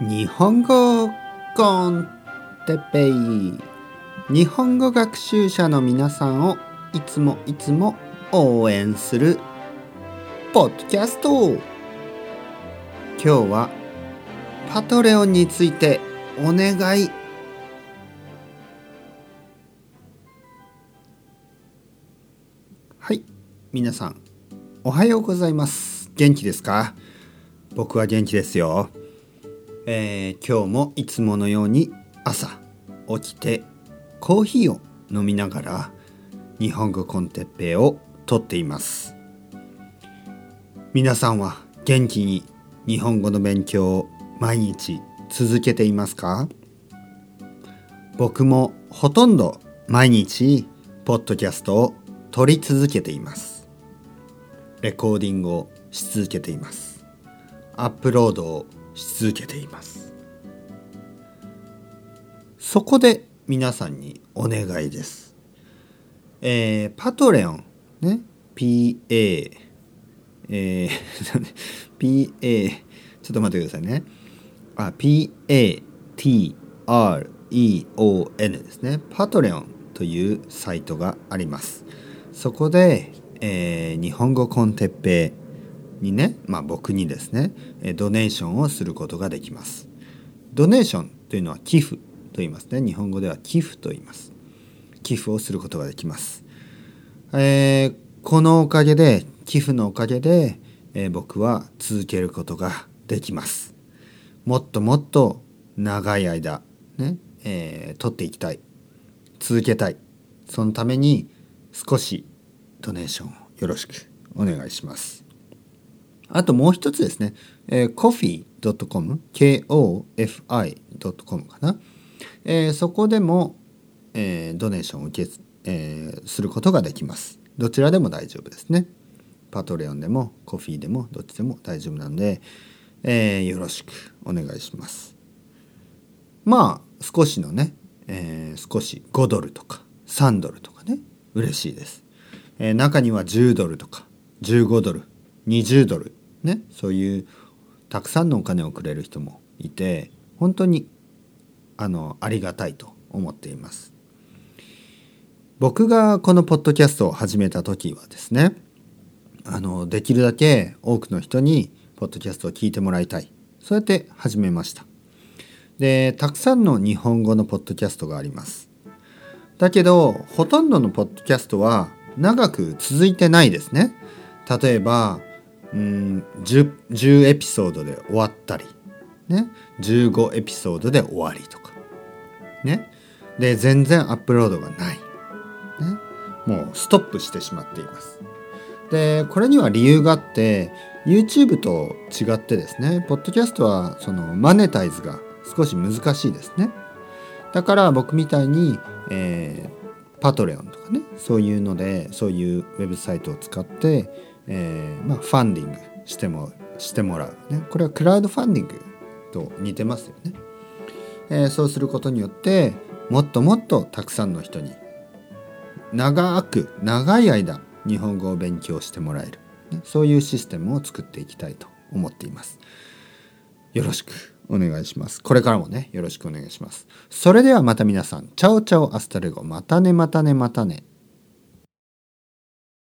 日本語コンテペイ。日本語学習者の皆さんをいつもいつも応援するポッドキャスト。今日はパトレオンについてお願い。はい皆さんおはようございます。元気ですか？僕は元気ですよ。えー、今日もいつものように朝起きてコーヒーを飲みながら日本語コンテッペイをとっています。皆さんは元気に日本語の勉強を毎日続けていますか？僕もほとんど毎日ポッドキャストを撮り続けています。レコーディングをし続けています。アップロードをし続けています。そこで皆さんにお願いです。えー、パトレオンね PA えー、PA ちょっと待ってくださいね。あ PATREON ですねパトレオンというサイトがあります。そこで、えー、日本語コンテッペイにね、まあ、僕にですねドネーションをすることができます。ドネーションというのは寄付と言いますね。日本語では寄付と言います。寄付をすることができます、えー、このおかげで寄付のおかげで、えー、僕は続けることができます。もっともっと長い間ね、えー、取っていきたい。続けたい。そのために少しドネーションをよろしくお願いします。あともう一つですね、えー、coffee.com、kofi.com かな、えー、そこでも、えー、ドネーションを受け、えー、することができます。どちらでも大丈夫ですね。パトレオンでもコフィーでもどっちでも大丈夫なので、えー、よろしくお願いします。まあ少しのね、えー、少し5ドルとか3ドルとかね嬉しいです。えー、中には10ドルとか15ドル20ドルねそういうたくさんのお金をくれる人もいて本当にあのありがたいと思っています。僕がこのポッドキャストを始めた時はですねあのできるだけ多くの人にポッドキャストを聞いてもらいたい。そうやって始めました。でたくさんの日本語のポッドキャストがあります。だけどほとんどのポッドキャストは長く続いてないですね。例えばうん 10, 10エピソードで終わったり、ね、15エピソードで終わりとか。ね。で全然アップロードがない、ね、もうストップしてしまっています。でこれには理由があって YouTube と違ってですねポッドキャストはそのマネタイズが少し難しいですね。だから僕みたいに、えー、パトレオンとかねそういうのでそういうウェブサイトを使ってえーまあ、ファンディングしてもしてもらう、ね、これはクラウドファンディングと似てますよね、えー、そうすることによってもっともっとたくさんの人に長く長い間日本語を勉強してもらえる、ね、そういうシステムを作っていきたいと思っています。よろしく。お願いします。これからもねよろしくお願いします。それではまた皆さん。 ciao ciao hasta luego。またねまたねまたね。